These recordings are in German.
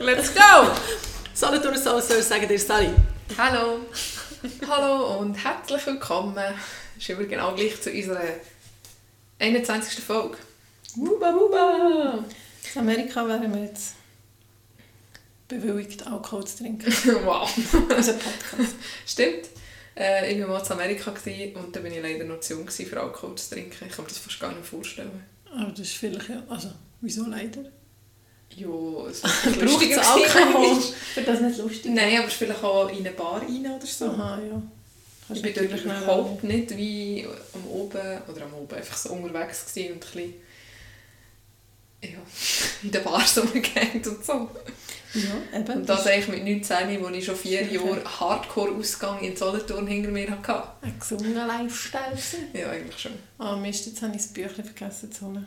Let's go! Solothurn Soul sagen dir Sally. Hallo. Hallo und herzlich willkommen. Das ist immer genau gleich zu unserer 21. Folge. Wuba wuba! In Amerika wären wir jetzt bewilligt, Alkohol zu trinken. wow. Unser Podcast. Stimmt. Äh, ich war mal in Amerika und da war ich leider noch zu jung für Alkohol zu trinken. Ich kann mir das fast gar nicht vorstellen. Aber das ist vielleicht ja... Also, wieso leider? Ja, es Braucht es Alkohol? Für das nicht lustig? Nein, aber vielleicht auch in eine Bar rein oder so. Aha, ja. Ich Kannst bin dort natürlich nicht überhaupt nicht wie am Oben oder am Oben einfach so unterwegs gewesen und ein bisschen ja, in der Bar so umgegangen und so. Ja, eben. Und das eigentlich mit 19, wo ich schon vier Jahre Hardcore-Ausgang in Solothurn hinter mir hatte. ein gesunder Lifestyle. Ja, eigentlich schon. Ah, Mist, jetzt habe ich das Büchlein vergessen zu holen.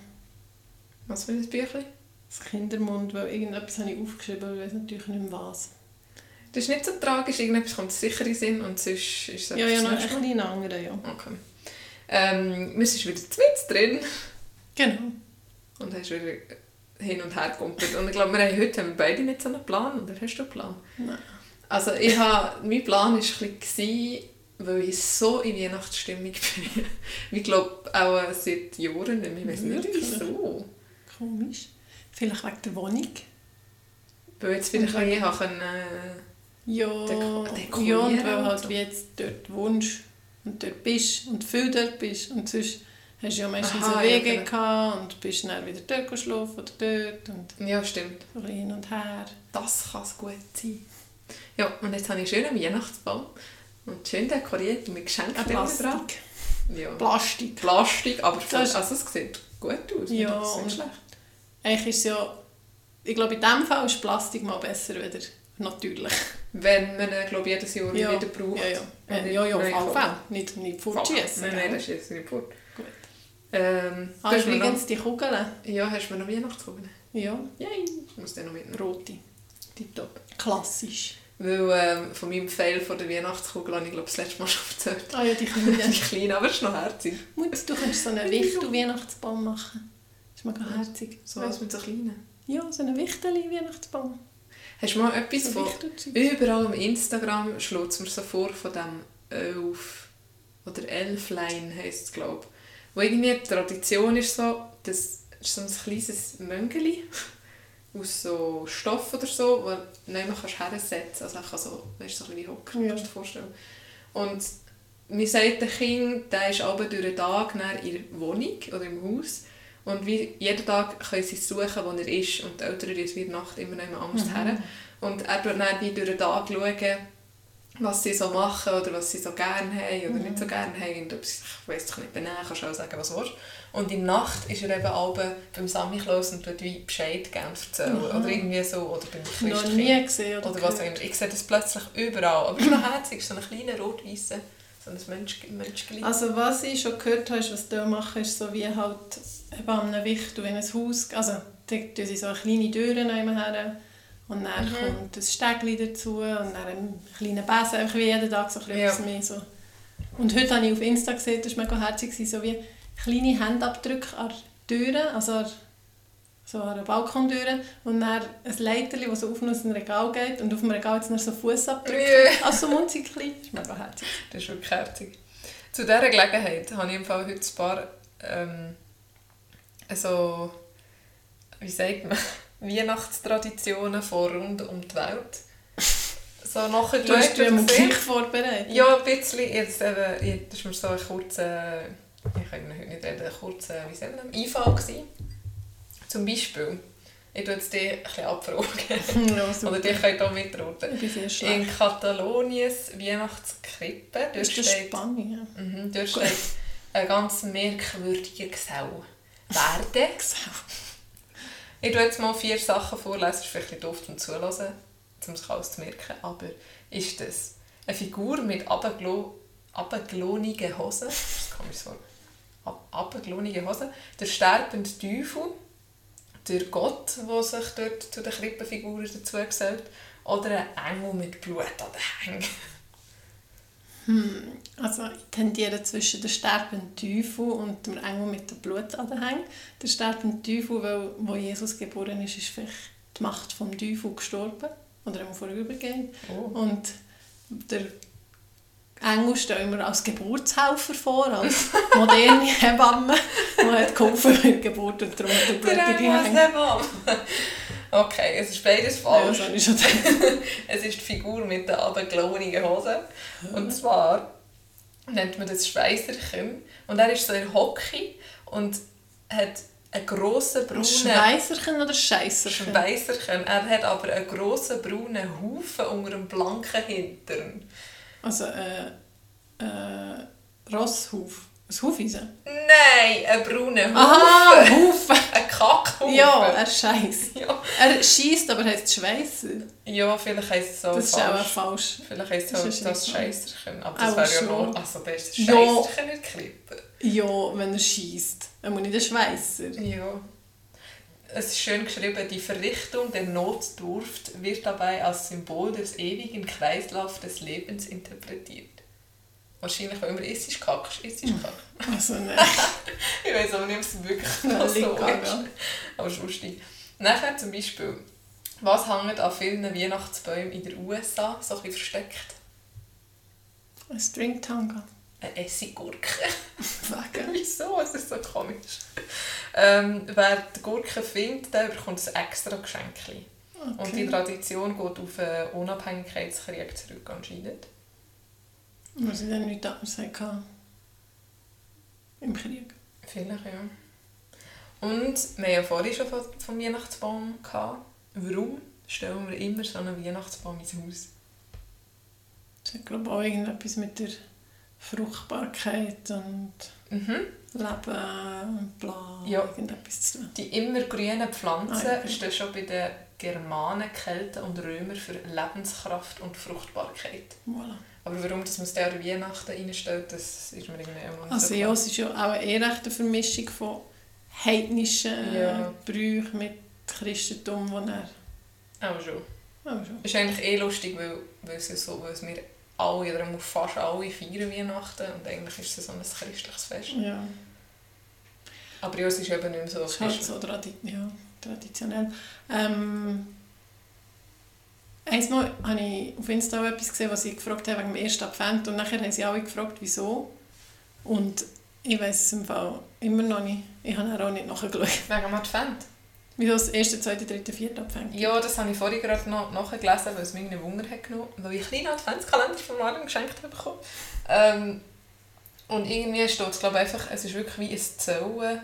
Was für ein Büchlein? Das Kindermund, weil irgendetwas habe ich aufgeschrieben, aber ich weiß natürlich nicht mehr was. Das ist nicht so tragisch, irgendetwas kommt sicher in Sinn und sonst ist es Ja, ja, noch ein bisschen anderen, ja. Okay. Ähm, wir sind wieder zu Witz drin Genau. und hast wieder hin und her gekumpelt. Und ich glaube, wir haben, heute haben wir beide nicht so einen Plan. Oder hast du einen Plan? Nein. Also ich habe, mein Plan war ein bisschen, weil ich so in Weihnachtsstimmung bin. ich glaube auch seit Jahren nicht mehr. Ich weiß nicht wieso. Komisch. Vielleicht wegen der Wohnung. Weil jetzt Und ich auch einen, äh, Ja, Deko- dekorieren ja und weil und halt so. wie jetzt dort wohnst und dort bist und viel dort bist und sonst hast du ja meistens Aha, einen ja, Wege genau. gehabt und bist dann wieder dort geschlafen oder dort und Ja, stimmt. hin und her. Das kann es gut sein. Ja, und jetzt habe ich einen schönen Weihnachtsbaum. Und schön dekoriert mit Geschenken dran. Plastik. Ja. Plastik. Plastik, aber ist- also es sieht gut aus. Ja, und- nicht schlecht. Eigentlich ist es ja, ich glaube in diesem Fall ist Plastik mal besser wieder natürlich. Wenn man ihn, glaube ich, jedes Jahr Ja, wieder braucht. Ja, ja. Äh, ja, ja, auf kaufen. Fälle. Nicht, nicht fortschießen. Nein, nein, das ist jetzt nicht fort. Gut. Ähm, Ah, hast übrigens die Kugeln. noch, ja, hast du mir noch Weihnachtskugeln? Ja, Yay! Ich muss den noch mitnehmen. rote. Tipptopp. Klassisch. Weil ähm, von meinem Fail von der Weihnachtskugel habe ich glaube das letzte Mal schon erzählt. Ah ja, die kleinen. Die kleine, aber es ist noch herzig. Mutz, du könntest so einen Wichtel-Weihnachtsbaum machen. Das ist mega herzig. So was mit so kleinen. Ja, so einen Wichtel-Weihnachtsbaum. Hast du mal etwas So von... Überall am Instagram schlägt es mir so vor von dem Elf oder Elflein heisst es glaube ich. Wo irgendwie die Tradition ist so, das ist so ein kleines Möngeli aus so Stoff oder so, wo nicht mehr kannst hersetzen Also einfach so, weißt, so ein bisschen wie Hocker, Ja. kannst du dir vorstellen. Und mir sagt der Kind, der ist aber durch den Tag in der Wohnung oder im Haus und wie jeden Tag können sie suchen, wo er ist und die Eltern ist wie die Nacht immer noch anders Mhm. her. Und er schaut dann wie durch den Tag, schauen, was sie so machen oder was sie so gerne haben oder nicht so gerne haben. Und ob sie sich, ich weiss doch nicht, benehmen, kannst du auch sagen, was du willst. Und in der Nacht ist er eben abends beim Sammy Klaus und tut wie Bescheid gerne erzählen. Aha. Oder irgendwie so, oder beim Noch Christkind. nie gesehen oder, Oder was auch immer. Ich sehe das plötzlich überall. Aber es ist noch herzig, so ein kleiner rot-weißer, so ein Mensch, Menschchen. Also was ich schon gehört habe, was die machen, ist so wie halt einem Wichtel in ein Haus, also da tun sie so eine kleine Tür her und dann Mhm. kommt ein Stegli dazu und dann ein kleiner Besen, einfach wie jeden Tag so ein Ja. mehr so. Und heute habe ich auf Insta gesehen, das war mega herzig, so wie kleine Handabdrücke an Türen, also an, so an einer Balkontür und dann ein Leiterli, das so auf aus dem Regal geht und auf dem Regal jetzt noch so Fußabdrücke. Ja. Also so munzig klein, das ist mega herzig. Das ist wirklich herzig. Zu dieser Gelegenheit habe ich im Fall heute ein paar ähm, so, wie sagt man, Weihnachtstraditionen von rund um die Welt so nachgeschaut. Du hast dir gesehen. Geschichte vorbereitet. Ja, ein bisschen. Jetzt eben, das war mir so ein kurzer, ich kann heute nicht reden, ein kurzer, wie sagen wir, Einfall gewesen. Zum Beispiel, ich tue jetzt dich ein bisschen abfragen. Ja. Oder dich könnt auch mitraten. In. Kataloniens Weihnachtskrippe, dort Ist steht, Spanien? mhm, dort steht ein ganz merkwürdiger Gesau. Werde. Ich tue jetzt mal vier Sachen vorlesen, das ist vielleicht bisschen doof zum Zuhören, um sich alles zu merken, aber ist das eine Figur mit abgelo abgelonigen Hosen, das kann man so, ab abgelonigen Hosen, der sterbende Teufel, der Gott, der sich dort zu den Krippenfiguren dazu gesellt, oder ein Engel mit Blut an den Hängen. Hm, also ich tendiere zwischen dem sterbenden Teufel und dem Engel mit dem Blut an den Hängen. Der sterbende Teufel, weil wo Jesus geboren ist, ist vielleicht die Macht vom Teufel gestorben. Oder einmal vorübergehend. Oh. Und der Engel stellen wir als Geburtshelfer vor, als moderne Hebamme, die hat geholfen bei der Geburt und darum hat er blutige Hänge. Okay, es ist beides Ja, falsch. schon gedacht. Es ist die Figur mit den abgelaufenen Hosen. Und zwar nennt man das Schweißerchen. Und er ist so in Hockey und hat einen grossen braunen... Schweißerchen oder Scheisserchen? Schweißerchen. Er hat aber einen grossen braunen Haufen unter einem blanken Hintern. Also äh, äh, Rosshuf. Ein Hufeisen? Nein, einen braunen Aha, Haufen. Hufe! Ein Kackhaufen. Ja, er scheißt. ja. Er schießt, aber heißt Schweißer. Ja, vielleicht heisst es so Das ist auch falsch. falsch. Vielleicht heisst es Das das Scheisserchen. Aber das wäre ja noch... Also, das ist Ja. Scheisserchen nicht Klippe. Ja, wenn er schießt. Er muss nicht ein Schweißer. Ja. Es ist schön geschrieben, die Verrichtung der Notdurft wird dabei als Symbol des ewigen Kreislaufs des Lebens interpretiert. Wahrscheinlich, wenn man isst, ist kackst, isst, ist kack. Also nein. Ich weiß aber nicht, ob es wirklich noch so ist. gaga. Aber ist lustig. Nachher zum Beispiel, was hängt an vielen Weihnachtsbäumen in den USA so ein bisschen versteckt? Ein Stringtanga. Eine Essiggurke. Wegen. Wieso? Es ist so komisch. Ähm, wer die Gurke findet, der bekommt ein extra Geschenk. Und die Okay. Tradition geht auf den Unabhängigkeitskrieg zurück anscheinend. Muss ich dann nichts anderes sagen? Im Krieg. Vielleicht, ja. Und wir haben ja vorhin schon vom Weihnachtsbaum gehabt. Warum stellen wir immer so einen Weihnachtsbaum ins Haus? Das hat glaube ich auch irgendetwas mit der Fruchtbarkeit und Mhm. Leben und bla. Ja. Irgendetwas zu tun. Die immergrünen Pflanzen Ah, okay. stehen schon bei den Germanen, Kelten und Römern für Lebenskraft und Fruchtbarkeit. Voilà. Aber warum dass man es an Weihnachten reinstellt, das ist mir irgendwie auch nicht Also so ja, es ist ja auch eher recht eine Vermischung von heidnischen Ja. Brüchen mit Christentum, wo er... Auch schon. Oh, schon. ist eigentlich eh lustig, weil, weil, es ja so, weil es wir alle, oder fast alle feiern Weihnachten und eigentlich ist es so ein christliches Fest. Ja, Aber ja, es ist eben nicht mehr so das ist halt so tradi ja, traditionell. Ähm, Einmal habe ich auf Insta etwas gesehen, was sie gefragt haben wegen dem ersten Advent und nachher haben sie alle gefragt, wieso. Und ich weiß es im Fall immer noch nicht. Ich habe auch nicht nachgeschaut. Wegen dem Advent. Wieso das erste, zweite, dritte, vierte Advent. Ja, das habe ich vorhin gerade noch nachgelesen, weil es mich einen Wunder hat genommen weil ich einen kleinen Adventskalender von Martin geschenkt habe bekommen. Ähm, und irgendwie steht es, glaube ich, einfach, es ist wirklich wie ein Zählen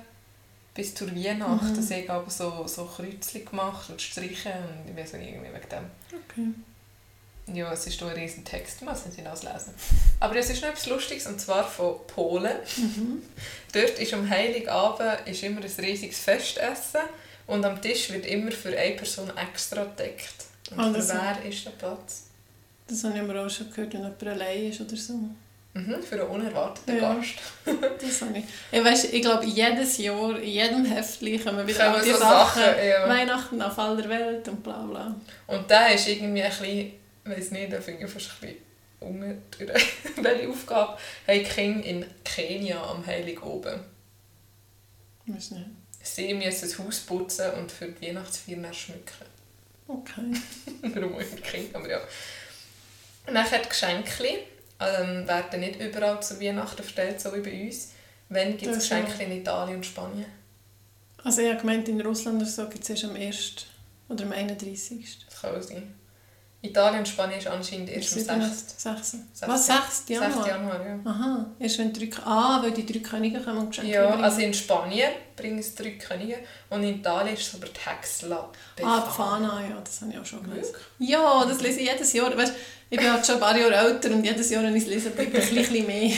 bis zur Weihnacht. Mhm. Habe aber so, so Kreuzchen gemacht und Striche und ich weiß nicht, irgendwie wegen dem. Okay. Ja, es ist hier ein riesen Text, man muss nicht alles lesen. Aber es ist noch etwas Lustiges, und zwar von Polen. Mhm. Dort ist am Heiligabend ist immer ein riesiges Festessen und am Tisch wird immer für eine Person extra gedeckt. Und Ah, für wer ist der Platz? Das habe ich aber auch schon gehört, wenn jemand allein ist oder so. Mhm, für einen unerwarteten Ja. Gast. Das habe ich. Ich, weiss, ich glaube, jedes Jahr, in jedem Heftchen kommen wieder all die so Sachen. Sachen, ja. Weihnachten auf aller Welt und bla bla. Und der ist irgendwie ein bisschen, weiß nicht, da finde ich fast ein bisschen unten durch. Welche Aufgabe haben Kinder in Kenia am Heiligabend? Ich weiß nicht. Sie müssen das Haus putzen und für die Weihnachtsfeier schmücken. Okay. Warum auch immer Kind, aber ja. Nachher die Geschenke ähm, werden nicht überall zu Weihnachten verteilt, so wie bei uns. Wann gibt es Geschenke in Italien und Spanien? Also ich habe gemeint, in Russland oder so gibt es erst am 1. oder am 31. Das kann auch sein. Italien und Spanien ist anscheinend erst am 6. 6. Sechs- Was? 6. 6. Januar? Januar, ja. Aha. Erst wenn die drei... Ah, weil die drei Könige kommen und Geschenke Ja, bringen. also in Spanien bringen es drei Könige und in Italien ist es aber die Hexla Ah, die Fana, ja, das habe ich auch schon gelesen. Ja, das lese ich jedes Jahr. Weißt, ich bin halt schon ein paar Jahre älter und jedes Jahr, wenn ich es lese, bleibt ein bisschen mehr.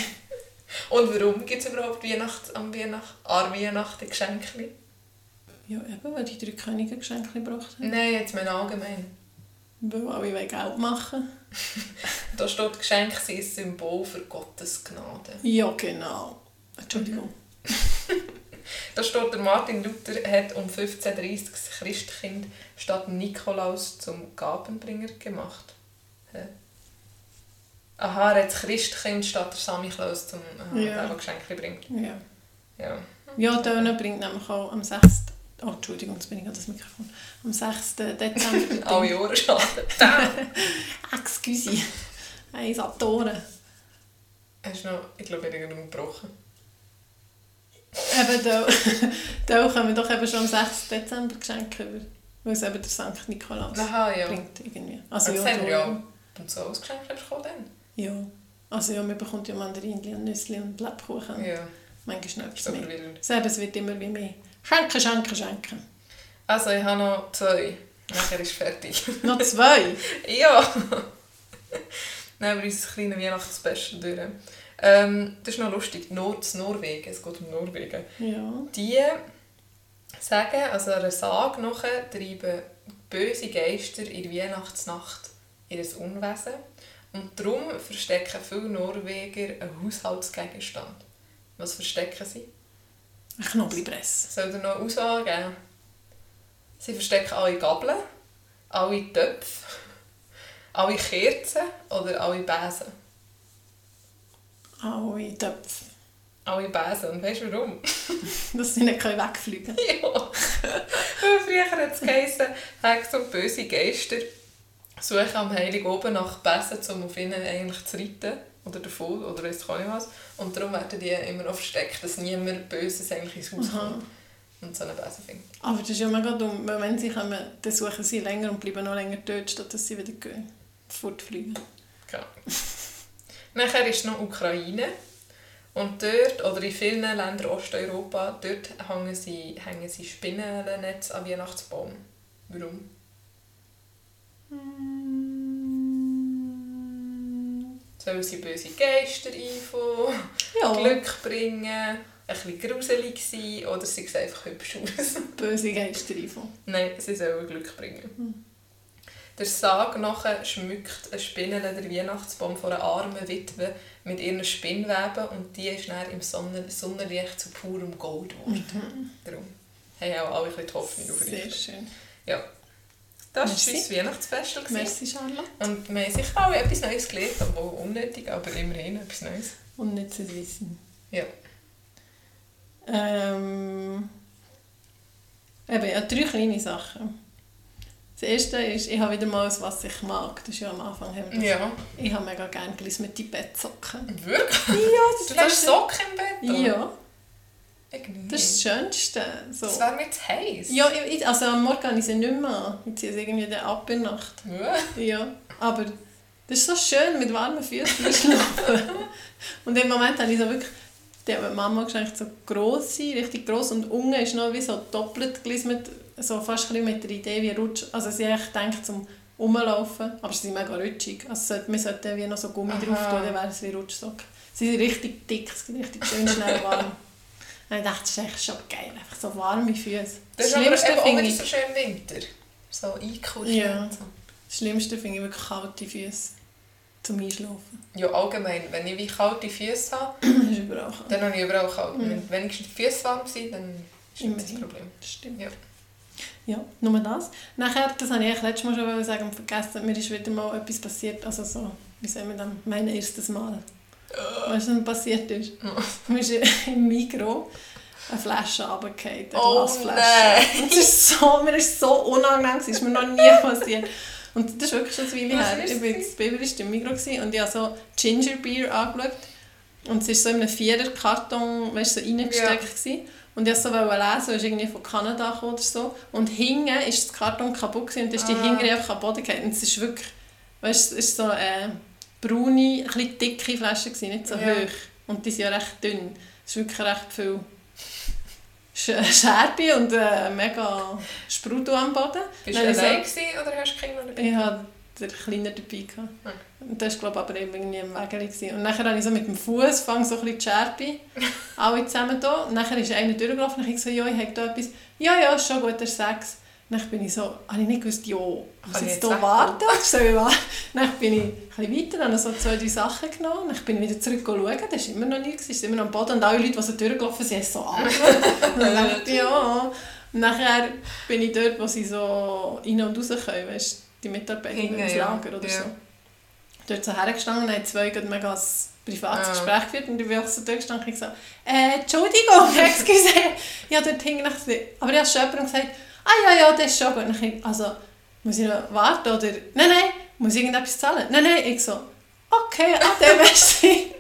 Und warum gibt es überhaupt Weihnacht, am Weihnacht, an Weihnachten Geschenke? Ja, eben, weil die drei Könige Geschenke gebracht haben. Nein, jetzt mein allgemein. Weil alle wollen Geld machen. Da steht, Geschenke sind ein Symbol für Gottes Gnade. Ja, genau. Entschuldigung. Da steht, der Martin Luther hat um 1530 das Christkind statt Nikolaus zum Gabenbringer gemacht. Hä? Aha, er hat das Christkind statt der Samichlaus zum äh, Ja. der, der Geschenke bringt. Ja. Ja. Ja, Töne bringt nämlich auch am 6. oh Entschuldigung, jetzt bin ich an das Mikrofon, am 6. Dezember. Alle Jahre schaden. Excuse. Hey, Satoren. Hast du noch, ich glaube, ich habe gebrochen. Eben, da, da kommen wir doch eben schon am 6. Dezember Geschenke über. Weil es eben der St. Nikolaus Aha, ja. bringt irgendwie. Also, Also das ja, haben wir ja und so ausgeschenkt bekommen dann. Ja. Also ja, man bekommt ja Mandarinchen und Nüsse und Lebkuchen. Ja, Manchmal noch etwas mehr. es wird immer wie mehr. Schenken, schenken, schenken. Also, ich habe noch zwei. Nachher ist fertig. Noch zwei. ja! Haben wir unser kleines Weihnachtsspecial durch. Ähm, das ist noch lustig. Zu Norwegen. Es geht um Norwegen. Ja. Die sagen, also einer Sage nach, treiben böse Geister in der Weihnachtsnacht ihr Unwesen. Und darum verstecken viele Norweger einen Haushaltsgegenstand. Was verstecken sie? Ein Knoblauchpress. Soll ihr noch Auswahl geben? Sie verstecken alle Gabeln, alle Töpfe, alle Kerzen oder alle Besen. Alle Töpfe. Alle Besen. Und weißt du warum? Dass sie nicht wegfliegen können. ja. Weil früher hat es geheißen, Hex und böse Geister suchen am Heiligen oben nach Besen, um auf ihnen eigentlich zu reiten. Oder davon, oder weiss ich auch nicht was. Und darum werden die immer noch versteckt, dass niemand Böses eigentlich ins Haus Aha. kommt und so einen Besen findet. Aber das ist ja mega dumm, weil wenn sie kommen, dann suchen sie länger und bleiben noch länger dort, statt dass sie wieder gehen. Fortfliegen. Genau. Nachher ist noch Ukraine. Und dort, oder in vielen Ländern Osteuropa, dort hängen sie, hängen sie Spinnennetze an Weihnachtsbaum. Warum? Sollen sie böse Geister einfangen, Ja, Glück bringen, ein bisschen gruselig sein oder sie sehen einfach hübsch aus? böse Geister einfach. Nein, sie sollen Glück bringen. Der Sag nachher schmückt ein Spinnele der Weihnachtsbaum von einer armen Witwe mit ihren Spinnweben und die ist dann im Sonnen Sonnenlicht zu purem Gold geworden. Darum haben auch alle ein bisschen die Hoffnung auf Sehr schön. Ja. Das war unser Weihnachtsfest. gewesen. Merci, Charlotte. Und wir haben sicher auch etwas Neues gelernt, obwohl unnötig, aber immerhin etwas Neues. Und nicht zu wissen. Ja. Ähm, eben, ja, drei kleine Sachen. Das erste ist, ich habe wieder mal etwas, was ich mag. Das ist ja am Anfang. Haben wir das. Ja. Ich habe mega gerne gelismete Bettsocken. Wirklich? Ja, Du lässt Socken im Bett? oder? Ja. Das ist das Schönste. So. Das wäre mir zu heiß. Ja, ich, also am Morgen habe ich sie nicht mehr an. Ich ziehe sie irgendwie dann ab in der Nacht. Ja. Ja, aber das ist so schön, mit warmen Füßen schlafen. und im Moment habe ich so wirklich, die hat Mama geschenkt, so grosse, richtig gross und unten ist noch wie so doppelt gelismet, so fast ein mit der Idee wie Rutsch, also sie eigentlich denkt zum Rumlaufen, aber sie sind mega rutschig, also man sollte wie noch so Gummi Aha. drauf tun, dann wäre es wie Rutschsocken. Sie sind richtig dick, richtig schön schnell warm. Und ich dachte, das ist echt schon geil, einfach so warme Füße. Das ist aber eben auch nicht so schön im Winter. So eingekuschelt. Ja. und so. das Schlimmste finde ich wirklich kalte Füße zum Einschlafen. Ja, allgemein. Wenn ich wie kalte Füße habe, Das dann habe ich überall kalt. Mhm. Wenn wenigstens die Füße warm sind, dann ist nicht das Immerhin. Problem. Das stimmt. Ja. Ja, nur das. Nachher, das habe ich eigentlich letztes Mal schon sagen vergessen, mir ist wieder mal etwas passiert, also so, wie sagen wir dann, mein erstes Mal. Was mir passiert ist? Mir ist im Mikro eine Flasche runtergefallen, eine Oh Glasflasche. nein! Und es ist so, mir ist so unangenehm, gewesen, ist mir noch nie passiert. Und das ist wirklich schon ein Weile her. Ich bin es? das Baby war im Mikro und ich habe so Ginger Beer angeschaut. Und es war so in einem Vierer-Karton weißt, so reingesteckt. gewesen. Und ich wollte so lesen, es ist irgendwie von Kanada gekommen oder so. Und hinten war das Karton kaputt gewesen, und dann ist die Ah. hintere einfach Boden gefallen. Und es ist wirklich, weißt, es ist so eine braune, bisschen dicke Flasche, gewesen, nicht so Ja. hoch. Und die sind ja recht dünn. Es ist wirklich recht viel Sch- Scherbe und äh, mega Sprudel am Boden. Bist du Dann allein so- oder hast du Kinder dabei? Ich hatte den Kleiner dabei. Ah. Und das war glaube ich aber irgendwie im Weg. gewesen. Und nachher habe ich so mit dem Fuß fang so ein bisschen die Scherbe alle zusammen da. Und nachher ist einer durchgelaufen und ich so, ja, ich habe da etwas. Ja, ja, ist schon gut, der ist sechs. Dann bin ich so, habe ich nicht gewusst, ja, muss ich jetzt hier warten soll ich warten? Dann bin ich ein weiter, habe so zwei, drei Sachen genommen. Dann bin ich wieder zurück schauen, das war immer noch nichts, es ist immer noch am Boden. Und alle Leute, die so durchgelaufen sind, haben so angeschaut. Dann dachte ich, ja. Und nachher bin ich dort, wo sie so rein und raus können, weißt die Mitarbeiter Hinten, ins ja. Lager oder Ja. so. Dort so hergestanden haben zwei gerade mega das privates Ah. Gespräch geführt und ich bin auch so durchgestanden und ich so, äh, Entschuldigung, excuse, ich habe dort gesehen. Aber ich habe schon jemandem gesagt, ah ja, ja, das ist schon gut. Und ich, also, muss ich noch warten oder, nein, nein, muss ich irgendetwas zahlen? Nein, nein, ich so, okay, ade, merci.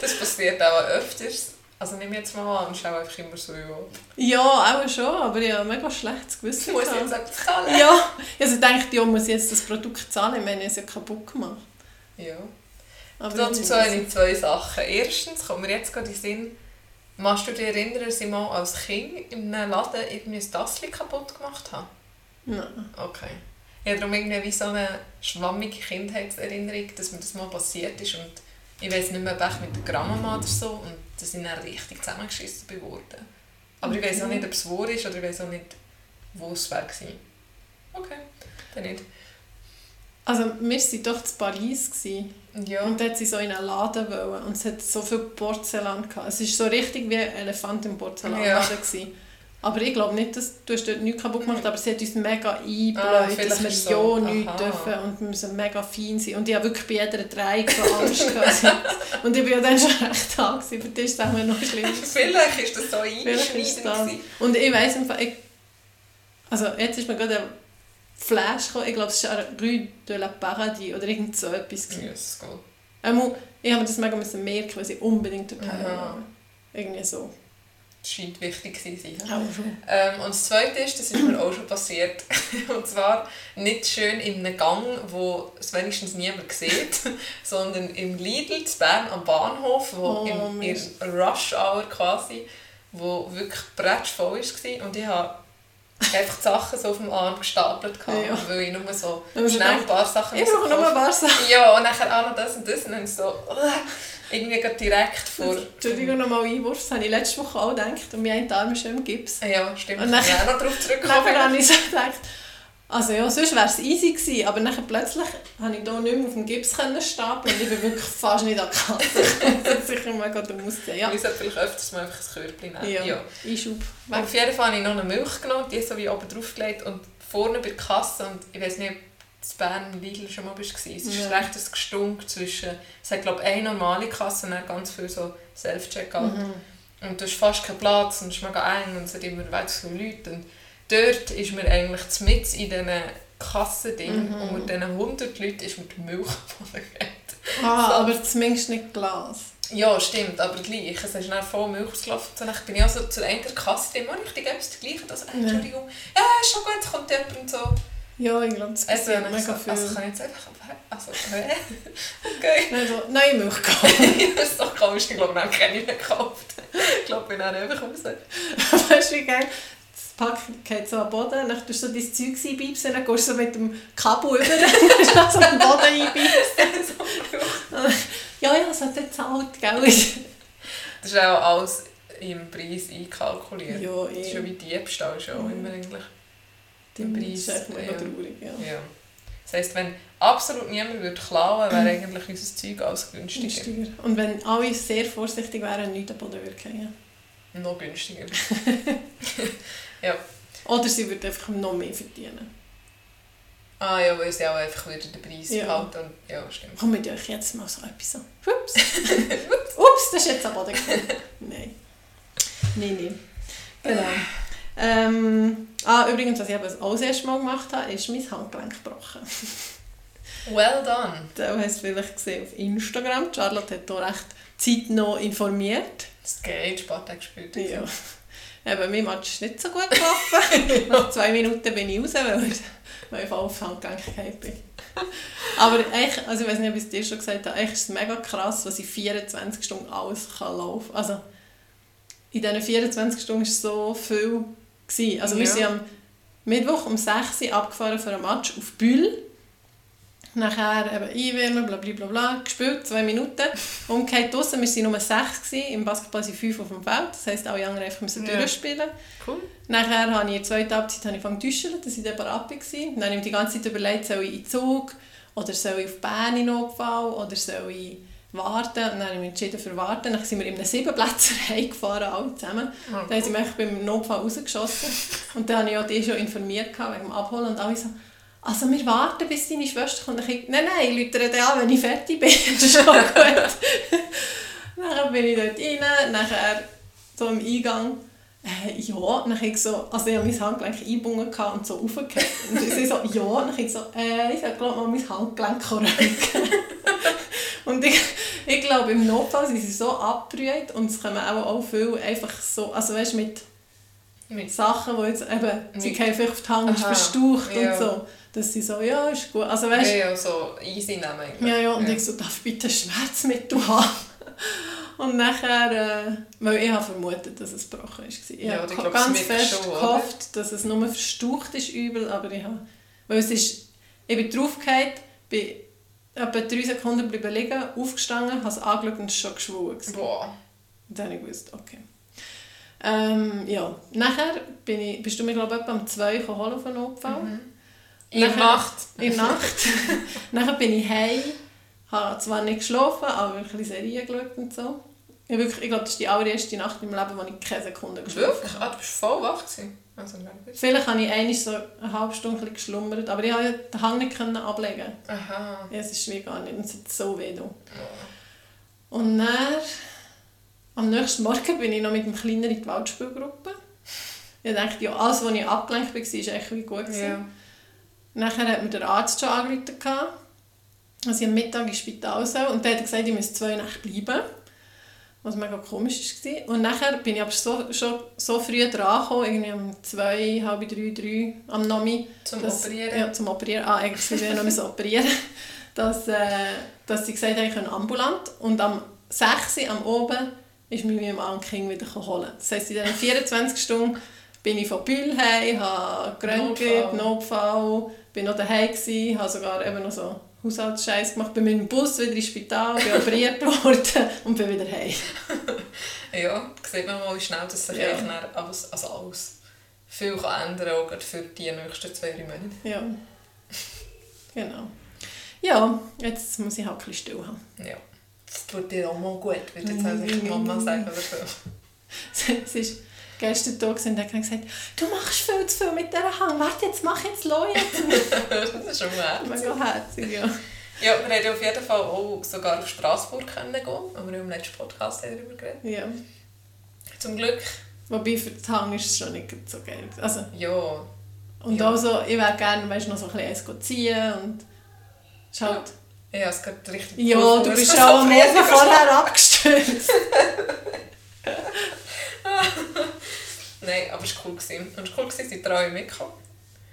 Das passiert auch öfters. Also nimm jetzt mal an, auch einfach immer so, ja. ja, auch schon, aber ich habe mega schlechtes Gewissen. Muss ich jetzt auch zahlen? Ja, also ich dachte, ja, muss ich jetzt das Produkt zahlen, ich meine, es ja kaputt gemacht. Ja. Aber Dazu habe ich zwei Sachen. Erstens kommt mir jetzt gerade in den Sinn, Machst du dich erinnern, dass ich mal als Kind in einem Laden irgendwie ein Tassel kaputt gemacht habe? Nein. Okay. Ich habe darum irgendwie wie so eine schwammige Kindheitserinnerung, dass mir das mal passiert ist und ich weiß nicht mehr, ob ich mit der Grandmama oder so und dass ich dann richtig zusammengeschissen bin worden. Aber ich weiß auch nicht, ob es wahr ist oder ich weiß auch nicht, wo es war. Okay, dann nicht. Also wir waren doch in Paris gewesen. Ja. und dort sie so in einen Laden wollen und es hat so viel Porzellan gehabt. Es war so richtig wie ein Elefant im Porzellanladen. Ja. gewesen. Aber ich glaube nicht, dass du hast dort nichts kaputt gemacht aber sie hat uns mega Ah, eingebläut, vielleicht dass wir ist ja so. nichts Aha. dürfen und wir müssen mega fein sein. Und ich habe wirklich bei jeder Dreieck so Angst gehabt. Und ich war ja dann schon recht da. Gewesen. Für dich ist es auch noch schlimmer. Vielleicht ist das so gewesen. Und ich weiss einfach, ich, also jetzt ist mir gerade Flash gekommen, ich glaube es war Rue de la Paradis oder irgend so etwas. Yes, gut. Einmal, ich habe mir das mega müssen merken, weil ich unbedingt dorthin wollte. Irgendwie so. Das scheint wichtig zu sein. Auch schon. Ähm, und das Zweite ist, das ist mir auch schon passiert. Und zwar nicht schön in einem Gang, wo es wenigstens niemand sieht, sondern im Lidl zu Bern am Bahnhof, wo Oh, im, in. Rush Hour quasi, wo wirklich bretschvoll war. Und ich habe einfach die Sachen so auf dem Arm gestapelt, gehabt, Ja. weil ich nur so schnell ein paar Sachen Ich brauche nur ein paar Sachen. Ja, und nachher auch noch das und das. Und dann so äh, irgendwie direkt vor... Entschuldigung, nochmal Einwurf, das habe ich letzte Woche auch gedacht. Und mein Arm ist schon im Gips. Ja, stimmt. Und nachher- nachher auch noch darauf zurückkommen. Nachher habe ich so gedacht, also ja, sonst wäre es easy gewesen, aber nachher plötzlich konnte ich hier nicht mehr auf dem Gips stapeln und ich bin wirklich fast nicht an die Kasse. Sicher mega dumm ausgesehen. Ja, Ich sollte vielleicht öfters mal einfach ein Körbchen nehmen. ja. Ja. Einschub. Und auf jeden Fall habe ich noch eine Milch genommen, die so wie oben drauf gelegt und vorne bei der Kasse, und ich weiß nicht, ob in Bern im Lidl schon mal bist, es ist Ja. recht ein Gestunk zwischen, es hat glaube ich eine normale Kasse und dann ganz viel so Self-Checkout. Mhm. Und du hast fast keinen Platz und es ist mega eng und es hat immer weit zu viele Leute. Und dort ist mir eigentlich mit in diesen Kassending Mhm. und mit diesen 100 Leuten ist mir die Milch. Ah, So. aber zumindest nicht Glas. Ja, stimmt, aber gleich. Es ist dann voll Milch ausgelaufen. Dann bin ich also zu einer Kasse, die immer richtig etwas das Gleiche. Also, äh, Entschuldigung, ja, ist schon gut, es kommt jemand und so. Ja, ich glaube, das Also, mega so, viel. also kann ich jetzt einfach... Also, hä? okay. Also, neue Milch gekauft. das ist doch komisch. Ich glaube, dann habe ich keine mehr gekauft. Ich glaube, ich bin dann einfach raus. weißt du, wie geil? Das Pack geht so am Boden, dann tust du so dein Zeug einbeibsen, dann gehst du so mit dem Kabel über, dann so am Boden einbeibsen. ja, ja, das hat jetzt zahlt, gell? Das ist auch alles im Preis einkalkuliert. Ja, Das ist eh. ja wie Diebstahl schon Mhm. immer eigentlich. Das Preis, ist echt mega ja. traurig, ja. Ja. Das heisst, wenn absolut niemand würde klauen wäre eigentlich unser Zeug alles günstiger. Günstiger. Und wenn alle sehr vorsichtig wären, nichts am Boden würde fallen. Noch günstiger. Oder sie würden einfach noch mehr verdienen. Ah ja, weil sie auch einfach wieder den Preis Ja. behalten. Und, ja, stimmt. Komm mit euch jetzt mal so etwas so. Ups. Ups, das ist jetzt Boden gefallen. Nein. Nein, nein. Genau. Ähm, ah, übrigens, was ich eben auch das erste Mal gemacht habe, ist mein Handgelenk gebrochen. Well done. Du hast es vielleicht gesehen auf Instagram. Charlotte hat hier recht zeitnah informiert. Das geht, Spartag gespielt. Ja. Eben, mein Match ist nicht so gut gelaufen. Nach zwei Minuten bin ich raus, weil ich, weil ich auf gefallen bin. Aber eigentlich, also ich weiß nicht, ob ich es dir schon gesagt habe, eigentlich ist es mega krass, was in 24 Stunden alles kann laufen kann. Also in diesen 24 Stunden war so viel. Gewesen. Also wir Ja. sind am Mittwoch um 6 Uhr abgefahren für ein Match auf Bühl. Nachher eben einwärmen, bla bla bla bla, gespielt, zwei Minuten. Umgekehrt draussen, wir waren nur sechs, gewesen. im Basketball sind fünf auf dem Feld. Das heisst, alle anderen einfach müssen Ja. durchspielen. Cool. Nachher habe ich in der zweiten Halbzeit ich angefangen zu duschen, dass ich dann bereit war. Dann habe ich mir die ganze Zeit überlegt, soll ich in den Zug oder soll ich auf Bern in Notfall oder soll ich warten. Und dann habe ich mich entschieden für warten. Dann sind wir in einem Siebenplätzer heimgefahren, alle zusammen. Ah, Dann haben sie mich beim Notfall rausgeschossen. Und dann habe ich auch die schon informiert wegen dem Abholen. Und alle so, also wir warten, bis deine Schwester kommt. Dann ich, nein, nein, ich rufe an, wenn ich fertig bin. Das ist schon gut. dann bin ich dort rein, nachher so im Eingang. Äh, ja, dann ich so, also ich habe mein Handgelenk eingebunden und so aufgehört. Und sie so, ja, dann ich so, äh, ich habe glaube mal mein Handgelenk rücken. und ich, ich glaube, im Notfall sind sie so abgerührt und es kommen auch, auch viel einfach so, also weißt du, mit, mit Sachen, die jetzt eben, sie gehen vielleicht auf die Hand, verstaucht ja. und so dass sie so, ja, ist gut. Also, weißt, ja, ja, so easy nehmen. Ja, ja, und ja. ich so, darf ich bitte Schmerzmittel haben? und nachher, äh, weil ich habe vermutet, dass es gebrochen ist. Ich ja, habe glaub, ganz fest schon, gehofft, oder? dass es nur verstaucht ist, übel, aber ich habe, weil es ist, ich bin draufgefallen, bin etwa drei Sekunden bleiben liegen, aufgestanden, habe es angeschaut und es war schon geschwollen. Boah. Und dann habe ich gewusst, okay. Ähm, ja, nachher bin ich, bist du mir glaube ich etwa um zwei geholt von Notfall. Mhm. In der Nacht? In der Nacht. Nachher bin ich heim, habe zwar nicht geschlafen, aber ein bisschen Serien geschaut und so. Ich, wirklich, ich glaube, das ist die allererste Nacht in meinem Leben, wo ich keine Sekunde geschlafen habe. Wirklich? Ah, du bist voll wach Also, Vielleicht habe ich einmal so eine halbe Stunde geschlummert, aber ich konnte den Hang nicht ablegen. Aha. Ja, es ist wie gar nicht, es hat so weh. Oh. Und dann, am nächsten Morgen bin ich noch mit dem Kleinen in die Waldspielgruppe. Ich dachte, ja, alles, was ich abgelenkt war, war echt gut. Ja. Nachher hat mir der Arzt schon angerufen, als ich am Mittag ins Spital soll. Und der hat gesagt, ich muss zwei Nächte bleiben. Was mega komisch war. Und nachher bin ich aber so, schon so früh dran gekommen, irgendwie um zwei, halb drei, drei am Nami. Zum dass, Operieren? Ja, zum Operieren. Ah, eigentlich ich noch operieren. Dass, äh, dass sie gesagt haben, ich kann ambulant. Und am 6 Uhr am Oben ist mich mein Mann King wieder holen. Das heisst, in diesen 24 Stunden bin ich von Bühl heim, habe geröntgt, Notfall. Notfall bin noch daheim gewesen, habe sogar eben noch so Haushaltsscheiß gemacht, bin mit dem Bus wieder ins Spital, bin operiert worden und bin wieder heim. ja, sieht man mal, wie schnell das sich ja. alles, also alles viel kann ändern auch für die nächsten zwei, drei Monate. Ja, genau. Ja, jetzt muss ich halt ein bisschen still haben. Ja, das tut dir auch mal gut, würde jetzt mm. Mama sagen oder so. es ist gestern da und hat gesagt, du machst viel zu viel mit dieser Hand, warte, jetzt mach jetzt los. das ist schon herzig. Mega herzig, ja. Ja, wir haben auf jeden Fall auch sogar auf Straßburg kennengelernt, wo wir im letzten Podcast darüber geredet Ja. Zum Glück. Wobei für die Hang ist es schon nicht so geil. Also, ja. Und ja. auch so, ich würde gerne weißt, noch so ein bisschen ziehen und ist halt... Ja, ja es geht richtig Ja, du bist auch am Morgen vorher abgestürzt. Nein, aber es war cool. Gewesen. Und es war cool, dass sie drei mitgekommen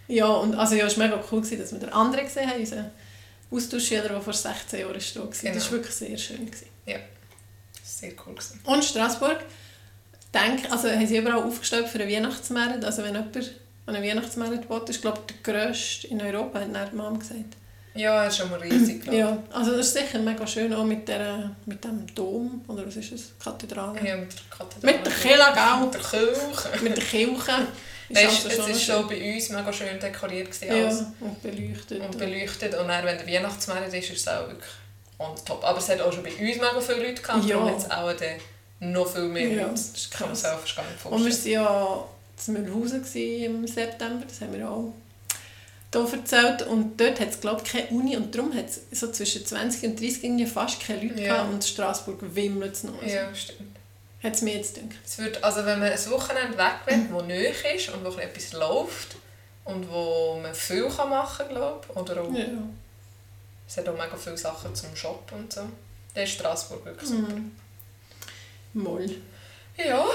Ja, und also ja, es war mega cool, gewesen, dass wir den anderen gesehen haben, unseren Austauschschüler, der vor 16 Jahren da war. Genau. Das war wirklich sehr schön. Gewesen. Ja, sehr cool. Gewesen. Und Straßburg, denke, also haben sie überall aufgestellt für einen Weihnachtsmarkt. Also wenn jemand an einem Weihnachtsmarkt will, ist glaube ich der grösste in Europa, hat die Mom gesagt. Ja, er ist schon mal riesig, Ja, also das ist sicher mega schön, auch mit, der, mit dem Dom, oder was ist das? Kathedrale? Ja, mit der Kathedrale. Mit der Kirche? Mit der Kirche. mit der Kirche. Nein, also es war schon bei uns mega schön dekoriert. Gewesen, ja, und beleuchtet. Und beleuchtet. Und dann, wenn der Weihnachtsmarkt ist, ist es auch wirklich on top. Aber es hat auch schon bei uns mega viele Leute gehabt. Ja. Und jetzt auch noch viel mehr ja, Leute. Das kann man sich gar nicht vorstellen. Und wir waren ja in Mühlhausen im September, das haben wir auch hier erzählt. Und dort hat es, glaube ich, keine Uni. Und darum hat es so zwischen 20 und 30 irgendwie fast keine Leute ja. gehabt. Und Straßburg wimmelt es noch. Also. Ja, stimmt. Hat es mir jetzt gedacht. Es wird, also wenn man ein Wochenende weg will, wo neu ist und wo etwas läuft und wo man viel machen kann, glaube ich. Oder auch, ja. Es hat auch mega viele Sachen zum Shoppen und so. Dann ist Straßburg wirklich super. Mhm. Moll. Ja.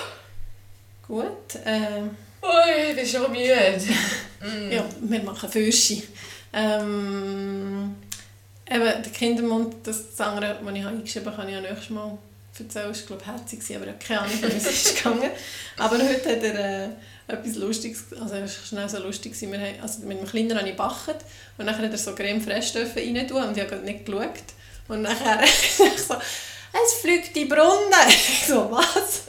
Gut. Äh, Ui, ich bin schon müde. mm. Ja, wir machen Fürsche. Ähm, eben, der Kindermund, das, das andere, was ich eingeschrieben habe, kann ich ja nächstes Mal erzählen. War, glaube ich, herzig, aber ich keine Ahnung, wie es ist gegangen. Aber heute hat er äh, etwas Lustiges, also es war schnell so lustig, wir haben, also mit dem Kleinen habe ich gebacken und dann hat er so Creme Fraiche rein und ich habe nicht geschaut. Und nachher so, es fliegt die Brunnen. Ich so, was?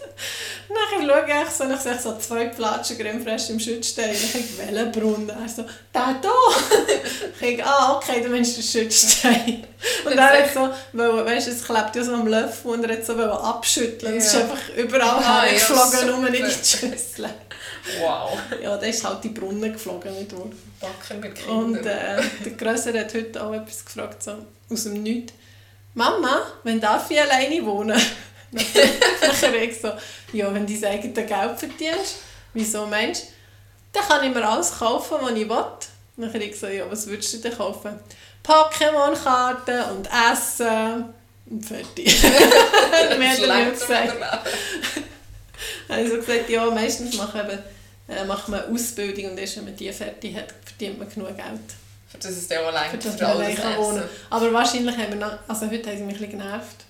Dann schaue ich so, und ich sehe so zwei Flaschen Creme Fraiche im Schützstein. Ich denke, welchen Brunnen? Er so, der hier. Ich denke, ah, okay, du meinst den Schützstein. Und er hat so, weil, weißt du, es klebt ja so am Löffel und er hat so abschütteln. Es ist einfach überall ah, hergeflogen, ja, nur nicht in die Schüssel. Wow. Ja, der ist halt die Brunnen geflogen, nicht wahr? Backen mit Kindern. Und äh, der Grössere hat heute auch etwas gefragt, so aus dem Nichts. Mama, wenn darf ich alleine wohnen? Nachher ich so, ja, wenn du dein eigenes Geld verdienst, wieso meinst du? Dann kann ich mir alles kaufen, was ich will. Nachher ich so, ja, was würdest du denn kaufen? Pokémon-Karten und Essen und fertig. Mehr hat er nicht gesagt. Also gesagt, ja, meistens macht, eben, äh, macht man eine Ausbildung und erst wenn man die fertig hat, verdient man genug Geld. Für das es der allein Für das für alles essen. wohnen Aber wahrscheinlich haben wir noch, also heute haben sie mich ein bisschen genervt.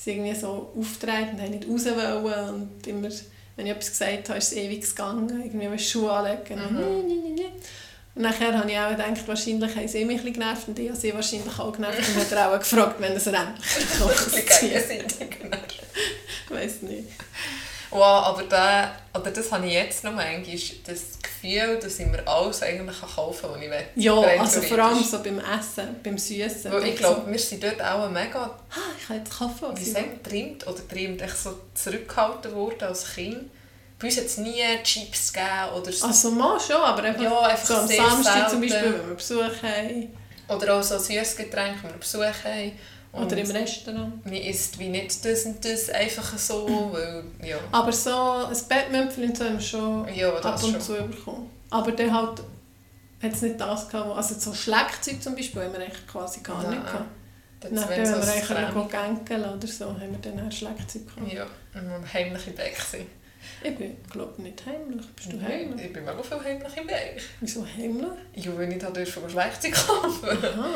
Sie irgendwie so aufgetreten und haben nicht raus wollen und immer, wenn ich etwas gesagt habe, ist es ewig gegangen, irgendwie mit Schuhe anlegen. Mhm. Und nachher habe ich auch gedacht, wahrscheinlich haben sie mich ein genervt und ich habe sie wahrscheinlich auch genervt und hat er auch gefragt, wenn es endlich kommt. Ich weiß nicht. Wow, aber da, oder das habe ich jetzt noch manchmal, das Gefühl, dass ich mir alles eigentlich kaufen kann, was ich will. Ja, Rein also vor allem so beim Essen, beim Süßen. Ich glaube, wir sind dort auch mega, ah, ich kann jetzt Kaffee wie sagt trimmt oder trimmt, echt so zurückgehalten worden als Kind. Bei uns hat es nie Chips gegeben oder so. Also mal schon, aber einfach, Ja, einfach so am Samstag zum selten. Beispiel, wenn wir Besuch haben. Oder auch so Getränk, wenn wir Besuch haben. Oder im Restaurant. Man isst wie nicht das und das einfach so, weil, ja. Aber so ein und so haben wir schon Ja, ab und schon. zu bekommen. Aber der halt hat es nicht das gehabt, also so Schleckzeug zum Beispiel haben wir eigentlich quasi gar Nein. nicht gehabt. Das Nachdem so wir eigentlich gehen gänkeln oder so, haben wir dann auch Schleckzeug gehabt. Ja, und wir heimliche Bäck sind. Ich bin, glaube nicht heimlich. Bist du Nein, heimlich? ich bin mega viel heimlich im Bäck. Wieso heimlich? Ja, wenn ich dürfen Geschlechter kaufen. Aha.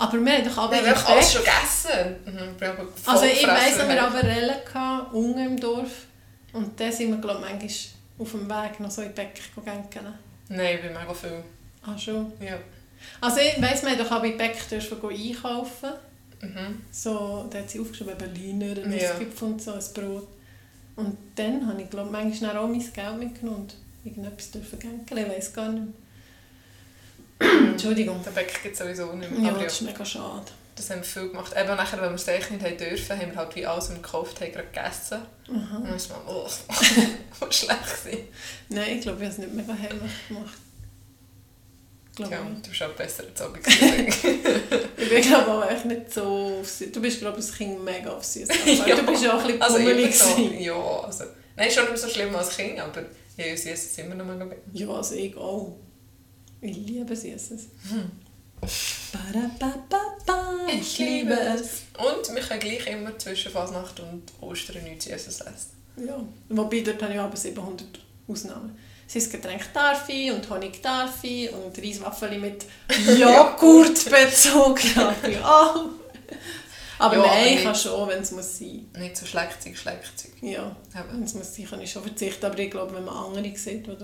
Aber wir haben doch haben im einfach alles schon gegessen. Mhm, Also ich weiss, dass wir aber Rellen hatten, unten im Dorf. Und dann sind wir, glaube ich, manchmal auf dem Weg noch so in die Bäcke gänkeln. Nein, ich bin mega viel. Ah, schon? Ja. Also ich weiss, wir haben doch auch bei Bäck dürfen gehen einkaufen. Mhm. So, da hat sie aufgeschrieben, Berliner, ein Ja. Nussgipfel und so, ein Brot. Und dann habe ich, glaube ich, manchmal auch mein Geld mitgenommen und irgendetwas dürfen gänkeln. Ich weiss gar nicht mehr. Entschuldigung. Den Bäck gibt es sowieso nicht mehr. Ja, aber das ist mega schade. das haben wir viel gemacht. Eben nachher, wenn wir es eigentlich nicht haben dürfen, haben wir halt wie alles, wir gekauft haben, gerade gegessen. Aha. Und dann ist man, oh, was schlecht. Nein, ich glaube, ich habe es nicht mega heimlich gemacht. Ich glaube Ja, nicht. du bist auch besser erzogen. Ich bin glaube auch echt nicht so auf Süß. Du bist glaube ich als Kind mega auf Süß. Ja. Du bist ja auch ein bisschen also so, ja, also, nein, schon nicht so schlimm als Kind, aber ja, sie es immer noch mega. Ja, also ich auch. Ich liebe Süßes. Hm. Ich liebe es. Und wir können gleich immer zwischen Fasnacht und Ostern nichts Süßes essen. Ja. Wobei dort habe ich aber 700 Ausnahmen. Es ist Getränk darf ich und Honig darf ich und Reiswaffel mit Joghurtbezug darf ich auch. Aber Ja, nein, ich kann schon, wenn es muss sein. Nicht so Schleckzeug, Schleckzeug. Ja, wenn es muss sein, kann ich schon verzichten. Aber ich glaube, wenn man andere sieht, wo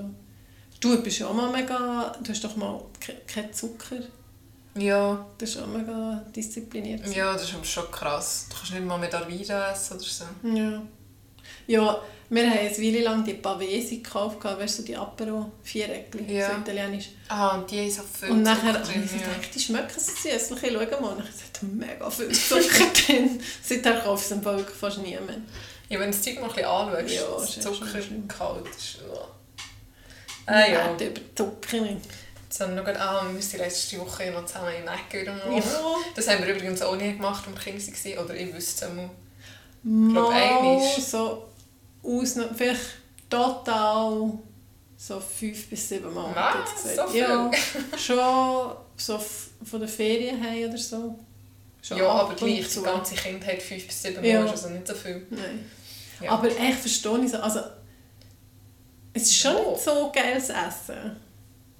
du... Du bist ja auch mal mega... Du hast doch mal ke- keinen Zucker. Ja, Du bist auch mega diszipliniert. ja, das ist aber schon krass. Du kannst nicht mal mit Arvida essen oder so. Ja. Ja, wir haben eine Weile lang die Pavesi gekauft, weißt du, die Apero Viereckli, Ja. so italienisch. Ah, und die haben so viel Und nachher Zucker habe ich drin. gedacht, die schmecken so süß. Ich schaue mal, und ich sagte, mega viel Zucker drin. Seither kaufe ich es im Fall wirklich fast nie mehr. Ja, wenn du das Zeug mal ein bisschen anschaust, Ja, ist ja Zucker kalt ist. Oh. Ah, ja. Werte über Zucker. Jetzt haben wir noch ah, wir müssen die letzte Woche noch zusammen in Ecke wieder mal. Ja. Das haben wir übrigens auch nie gemacht, als wir Kinder waren. Oder ich wüsste es einmal. glaub, Mal einmal. so ausnahme, vielleicht total so fünf bis sieben Mal. Was? ich. So viel? Ja, schon so von der Ferien her oder so. Schon ja, ab aber gleich, die ganze Kindheit fünf bis sieben Ja. Mal ist also nicht so viel. Nein. Ja. Aber echt verstehe ich so. Also, es ist schon Oh. nicht so geiles Essen.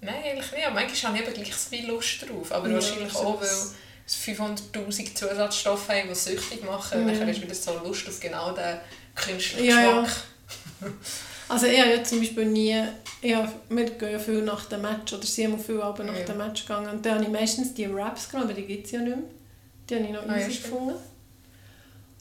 Nein, eigentlich nicht. Aber manchmal habe ich eben gleich so viel Lust drauf. Aber Ja, wahrscheinlich auch, weil es 500'000 Zusatzstoffe haben, die süchtig machen. Ja. Und dann hast du wieder so Lust auf genau den künstlichen Ja, ja. Geschmack. Also ich habe ja zum Beispiel nie, ich habe, wir gehen ja viel nach dem Match, oder sie haben viel Abend nach Ja. dem Match gegangen. Und dann habe ich meistens die Wraps genommen, aber die gibt es ja nicht mehr. Die habe ich noch Ah, ja, easy stimmt. gefunden.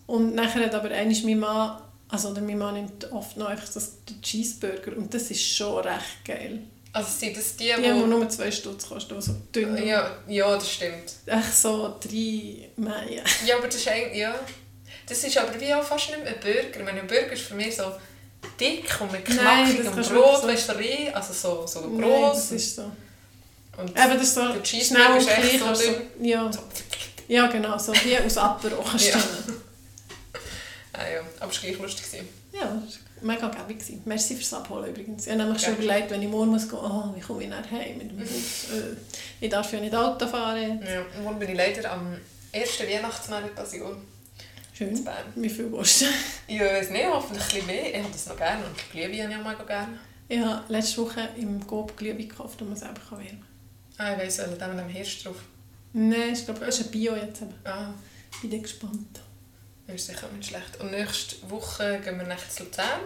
Und nachher hat aber einmal mein Mann, also oder mein Mann nimmt oft noch einfach das, den Cheeseburger und das ist schon recht geil. Also sind das die, Die die die... nur zwei Stutz kosten, die so dünn Ja, ja, das stimmt. Echt so drei Meien. Ja, aber das ist eigentlich... Ja. Das ist aber wie auch fast nicht mehr ein Burger. Ich meine, ein Burger ist für mich so dick und mit Nein, knackigem Brot, wirklich weißt du, also so, so Nein, gross. das ist so. und Eben, das ist so Der Cheeseburger ist echt so kannst du dünn. ja. ja, genau, so wie aus Apero kannst du Ja. Ah, ja, aber es war gleich lustig. gewesen. Ja, das war mega gäbig. gewesen. Merci fürs Abholen übrigens. Ich habe nämlich schon überlegt, wenn ich morgen muss gehen, oh, wie komme ich nachher heim mit dem Bus? Äh, ich darf ja nicht Auto fahren. Ja, und morgen bin ich leider am ersten Basel Schön. in Bern. Wie viel willst du? Ich weiß nicht, hoffentlich ein bisschen mehr. Ich habe das noch gerne und Glühwein habe ich auch mega gerne. Ich habe letzte Woche im Coop Glühwein gekauft, den man selber kann wärmen Ah, ich weiss, welchen dem mit dem Hirsch drauf. Nein, ich glaube, das ist ein Bio jetzt. eben. Ah, Bin gespannt. Das ist sicher nicht schlecht. Und nächste Woche gehen wir nach Luzern.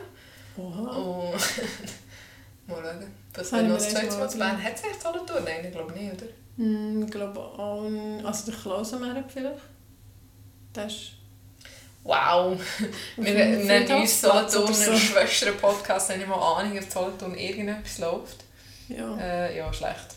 Oha. Und mal schauen. Was Habe dann noch das zweite mal zu Bern? Hat es echt Solothurn? Nein, ich glaube nicht, oder? Hm, Ich glaube auch, also der Klausenmeer vielleicht. Das ist Wow! Wir nennen uns Solothurner so. Schwestern-Podcast, wenn ich mal Ahnung, ob Solothurn irgendetwas läuft. ja. Äh, ja, schlecht.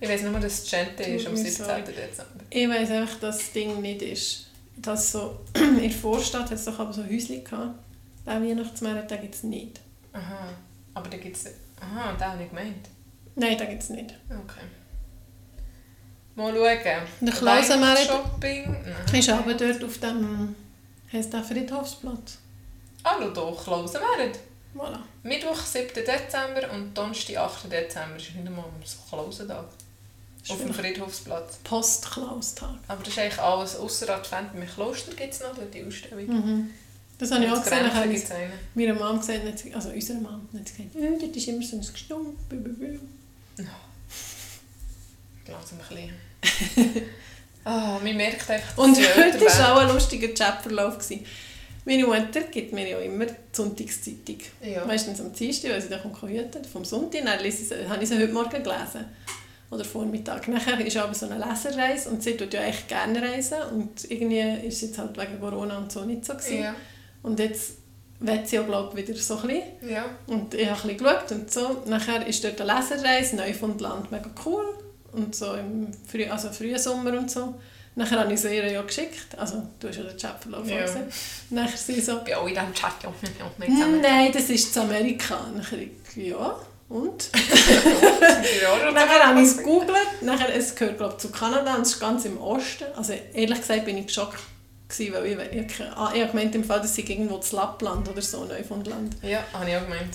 Ich weiss nur, dass Gente ist am Tut mir 17. sorry. Dezember. Ich weiss einfach, dass das Ding nicht ist. Dass so, in der Vorstadt hat es doch aber so Häuschen gehabt. Den Weihnachtsmarkt, den gibt es nicht. Aha. Aber da gibt es... Aha, den habe ich gemeint. Nein, den gibt es nicht. Okay. Mal schauen. Der Klausenmarkt- Shopping. Ist aber dort auf dem, heisst der Friedhofsplatz. Hallo doch, Klausenmarkt. Voilà. Mittwoch, 7. Dezember und Donnerstag, 8. Dezember ist nicht einmal so Klausentag. Auf dem Friedhofsplatz. Post-Klaustag. Aber das ist eigentlich alles, außer Advent. Im Kloster gibt es noch dort die Ausstellung. Mhm. Das habe ich auch gesehen. Grenzen habe meiner Mom gesagt, hat sie- also unserer Mom, sie gesagt, «Äh, dort ist immer so ein Gestump. bü, bü.» Langsam ein bisschen. Ah, man merkt einfach, Und heute war auch ein lustiger Chatverlauf. gewesen. Meine Mutter gibt mir ja immer die Sonntagszeitung. Ja. Meistens am Dienstag, weil sie dann kommt hüten, vom Sonntag. Dann lese ich habe ich sie heute Morgen gelesen. Oder Vormittag. Nachher ist aber so eine Leserreise und sie tut ja echt gerne reisen. Und irgendwie ist es jetzt halt wegen Corona und so nicht so. Gewesen. Ja. Und jetzt wird sie ja, glaube wieder so ein bisschen. ja. Und ich habe ein bisschen geschaut und so. Nachher ist dort eine Leserreise, Neufundland, mega cool. Und so im Früh, also frühen Sommer und so. Nachher habe ich sie ihr ja geschickt. Also, du hast ja den Chatverlauf Ja. gesehen. Nachher sie so, Ich bin auch in diesem Chat ja, ja, nicht «Hm, zusammen. nein, das ist zu Amerika. Nachher ja, und? Ja, Nachher habe ich es gegoogelt. Nachher, es gehört, glaube ich, zu Kanada und es ist ganz im Osten. Also, ehrlich gesagt bin ich geschockt. Gewesen, weil ich, ich, ich, ah, ich habe gemeint, im Fall, das sei irgendwo das Lappland oder so, Neufundland. Ja, habe ich auch gemeint.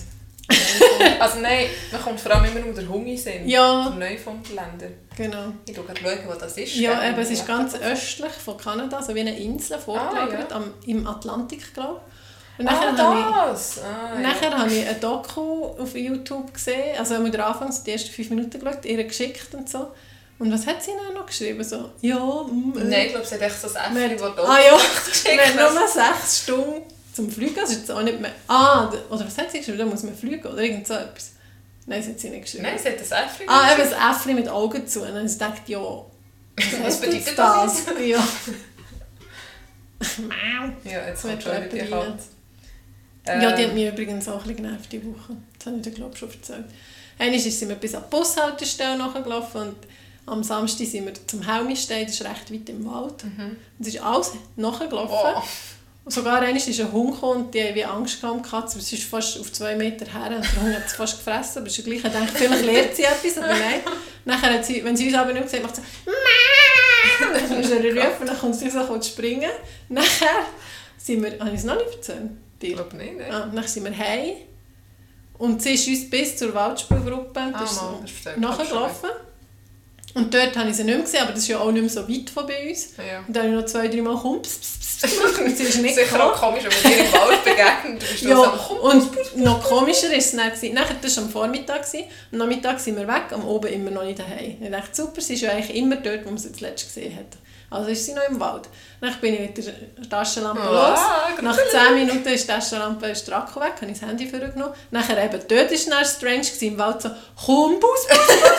also nein, man kommt vor allem immer nur der Hunger sehen. Ja. Von Neufundländer. Genau. Ich schaue gerade, schauen, wo das ist. Ja, eben, es ist ganz östlich von Kanada, so wie eine Insel vorgelagert, Ah, ja. am, im Atlantik, glaube ich. Und Ah, nachher habe ich, das! Ah, ja. nachher habe ich ein Doku auf YouTube gesehen, also haben wir Anfangs die ersten fünf Minuten geschaut, ihr geschickt und so. Und was hat sie dann noch geschrieben? So, ja, mm, äh. Nein, ich glaube, sie hat echt so Wir- Äffchen, das da Ah ja, wir haben nur sechs Stunden zum Fliegen, das ist jetzt auch nicht mehr... Ah, oder was hat sie geschrieben? Da muss man fliegen oder irgend so etwas. Nein, das hat sie nicht geschrieben. Nein, sie hat ein Äffchen ah, eben das Äffchen mit Augen zu. Und dann ich dachte ja, was Was bedeutet das? das? Ja. Mau. Ja, jetzt Das kommt schon wieder die jemand Hand. Ja, die hat Ähm, mich übrigens auch ein bisschen genervt diese Woche. Das habe ich dir, glaube ich, schon erzählt. Einmal ist sie mir bis an die Bushaltestelle nachgelaufen und am Samstag sind wir zum Helmistein, das ist recht weit im Wald. Mhm. Und es ist alles nachgelaufen. Oh. Und sogar einmal ist ein Hund gekommen und die wie Angst gehabt, Katze, sie ist fast auf zwei Meter her und der Hund hat sie fast gefressen, aber es ja gleich, ich dachte, vielleicht lernt sie etwas, aber nein. Nachher hat sie, wenn sie uns aber nicht sieht, macht sie «Miau!» Dann ist er rufen, dann kommt sie so kurz springen. Nachher sind wir, habe ich es noch nicht erzählt? Ich glaube nicht, ne? Ah, dann sind wir heim. Und sie ist uns bis zur Waldspielgruppe Ah, nachgelaufen. Und dort habe ich sie nicht mehr gesehen, aber das ist ja auch nicht mehr so weit von bei uns. Ja. Und dann habe ich noch zwei, drei Mal «Komm, pss, pss, pss» und sie ist nicht Sicher gekommen. auch komisch, wenn man dir im Wald begegnet. Du bist Ja, nur so, komm, und noch komischer war es dann. gewesen. Nachher, das war am Vormittag. gewesen. Am Nachmittag sind wir weg, am Oben immer noch nicht daheim. Ich dachte, super, sie ist ja eigentlich immer dort, wo man sie zuletzt gesehen hat. Also ist sie noch im Wald. Dann bin ich mit der Taschenlampe Ah, los. Nach 10 Minuten ist die Taschenlampe ist Akku weg, habe ich das Handy vorgenommen. Nachher eben, dort war es dann strange, gewesen, im Wald so, komm, Bus, Bus, Bus, Bus.